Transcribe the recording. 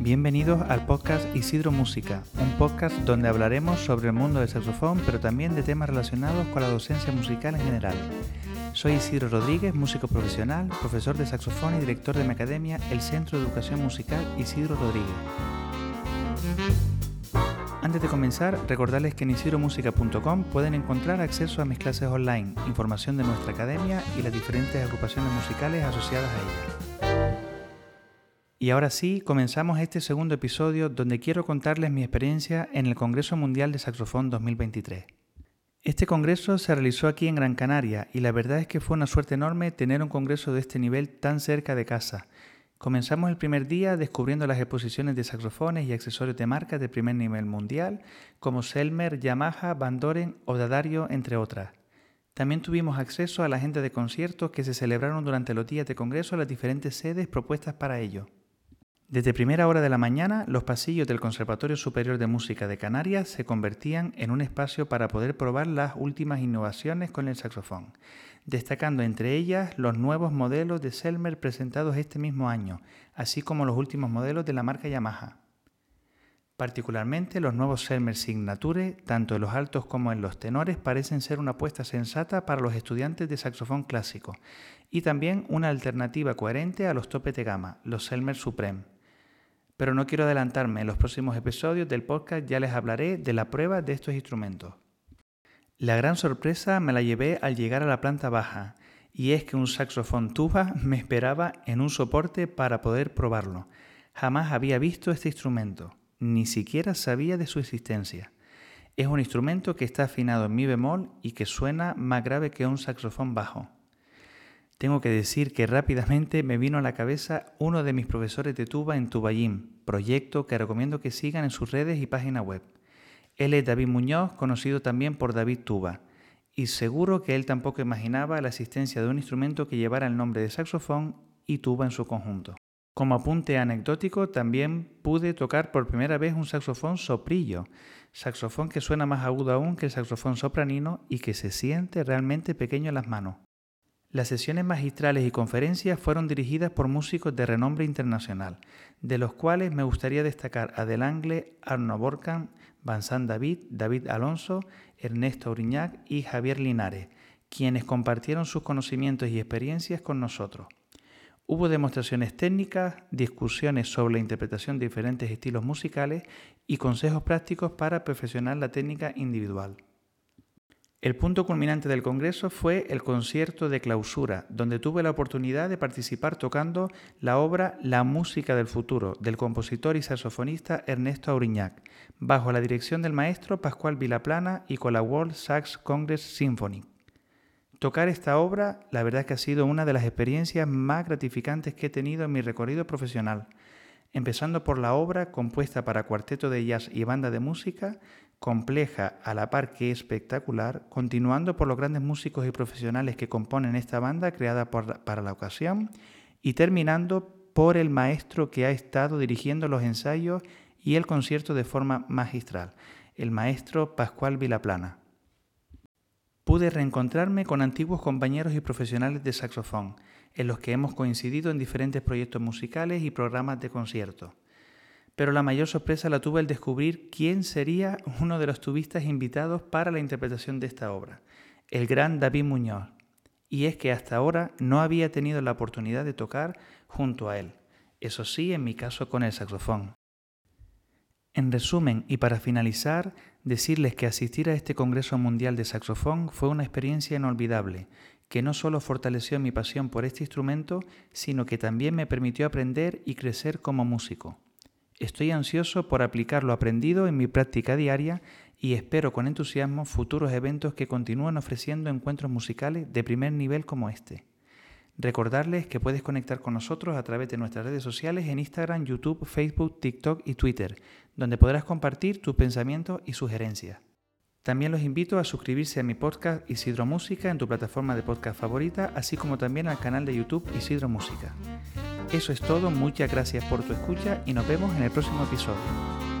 Bienvenidos al podcast Isidro Música, un podcast donde hablaremos sobre el mundo del saxofón, pero también de temas relacionados con la docencia musical en general. Soy Isidro Rodríguez, músico profesional, profesor de saxofón y director de mi academia, el Centro de Educación Musical Isidro Rodríguez. Antes de comenzar, recordarles que en isidromusica.com pueden encontrar acceso a mis clases online, información de nuestra academia y las diferentes agrupaciones musicales asociadas a ella. Y ahora sí, comenzamos este segundo episodio donde quiero contarles mi experiencia en el Congreso Mundial de Saxofón 2023. Este congreso se realizó aquí en Gran Canaria y la verdad es que fue una suerte enorme tener un congreso de este nivel tan cerca de casa Comenzamos el primer día descubriendo las exposiciones de saxofones y accesorios de marcas de primer nivel mundial, como Selmer, Yamaha, Van Doren o Dadario, entre otras. También tuvimos acceso a la agenda de conciertos que se celebraron durante los días de congreso en las diferentes sedes propuestas para ello. Desde primera hora de la mañana, los pasillos del Conservatorio Superior de Música de Canarias se convertían en un espacio para poder probar las últimas innovaciones con el saxofón, destacando entre ellas los nuevos modelos de Selmer presentados este mismo año, así como los últimos modelos de la marca Yamaha. Particularmente los nuevos Selmer Signature, tanto en los altos como en los tenores, parecen ser una apuesta sensata para los estudiantes de saxofón clásico y también una alternativa coherente a los topes de gama, los Selmer Supreme. Pero no quiero adelantarme, en los próximos episodios del podcast ya les hablaré de la prueba de estos instrumentos. La gran sorpresa me la llevé al llegar a la planta baja, y es que un saxofón tuba me esperaba en un soporte para poder probarlo. Jamás había visto este instrumento, ni siquiera sabía de su existencia. Es un instrumento que está afinado en mi bemol y que suena más grave que un saxofón bajo. Tengo que decir que rápidamente me vino a la cabeza uno de mis profesores de tuba en Tubayim, proyecto que recomiendo que sigan en sus redes y página web. Él es David Muñoz, conocido también por David Tuba, y seguro que él tampoco imaginaba la existencia de un instrumento que llevara el nombre de saxofón y tuba en su conjunto. Como apunte anecdótico, también pude tocar por primera vez un saxofón soprillo, saxofón que suena más agudo aún que el saxofón sopranino y que se siente realmente pequeño en las manos. Las sesiones magistrales y conferencias fueron dirigidas por músicos de renombre internacional, de los cuales me gustaría destacar a Delangle, Arno Borkan, Vincent David, David Alonso, Ernesto Auriñac y Javier Linares, quienes compartieron sus conocimientos y experiencias con nosotros. Hubo demostraciones técnicas, discusiones sobre la interpretación de diferentes estilos musicales y consejos prácticos para perfeccionar la técnica individual. El punto culminante del Congreso fue el concierto de clausura, donde tuve la oportunidad de participar tocando la obra La música del futuro del compositor y saxofonista Ernesto Auriñac, bajo la dirección del maestro Pascual Vilaplana y con la World Sax Congress Symphony. Tocar esta obra, la verdad es que ha sido una de las experiencias más gratificantes que he tenido en mi recorrido profesional, empezando por la obra compuesta para cuarteto de jazz y banda de música, compleja a la par que espectacular, continuando por los grandes músicos y profesionales que componen esta banda creada para la ocasión y terminando por el maestro que ha estado dirigiendo los ensayos y el concierto de forma magistral, el maestro Pascual Vilaplana. Pude reencontrarme con antiguos compañeros y profesionales de saxofón, en los que hemos coincidido en diferentes proyectos musicales y programas de concierto pero la mayor sorpresa la tuve al descubrir quién sería uno de los tubistas invitados para la interpretación de esta obra, el gran David Muñoz. Y es que hasta ahora no había tenido la oportunidad de tocar junto a él, eso sí, en mi caso con el saxofón. En resumen, y para finalizar, decirles que asistir a este Congreso Mundial de Saxofón fue una experiencia inolvidable, que no solo fortaleció mi pasión por este instrumento, sino que también me permitió aprender y crecer como músico. Estoy ansioso por aplicar lo aprendido en mi práctica diaria y espero con entusiasmo futuros eventos que continúen ofreciendo encuentros musicales de primer nivel como este. Recordarles que puedes conectar con nosotros a través de nuestras redes sociales en Instagram, YouTube, Facebook, TikTok y Twitter, donde podrás compartir tus pensamientos y sugerencias. También los invito a suscribirse a mi podcast Isidro Música en tu plataforma de podcast favorita, así como también al canal de YouTube Isidro Música. Eso es todo, muchas gracias por tu escucha y nos vemos en el próximo episodio.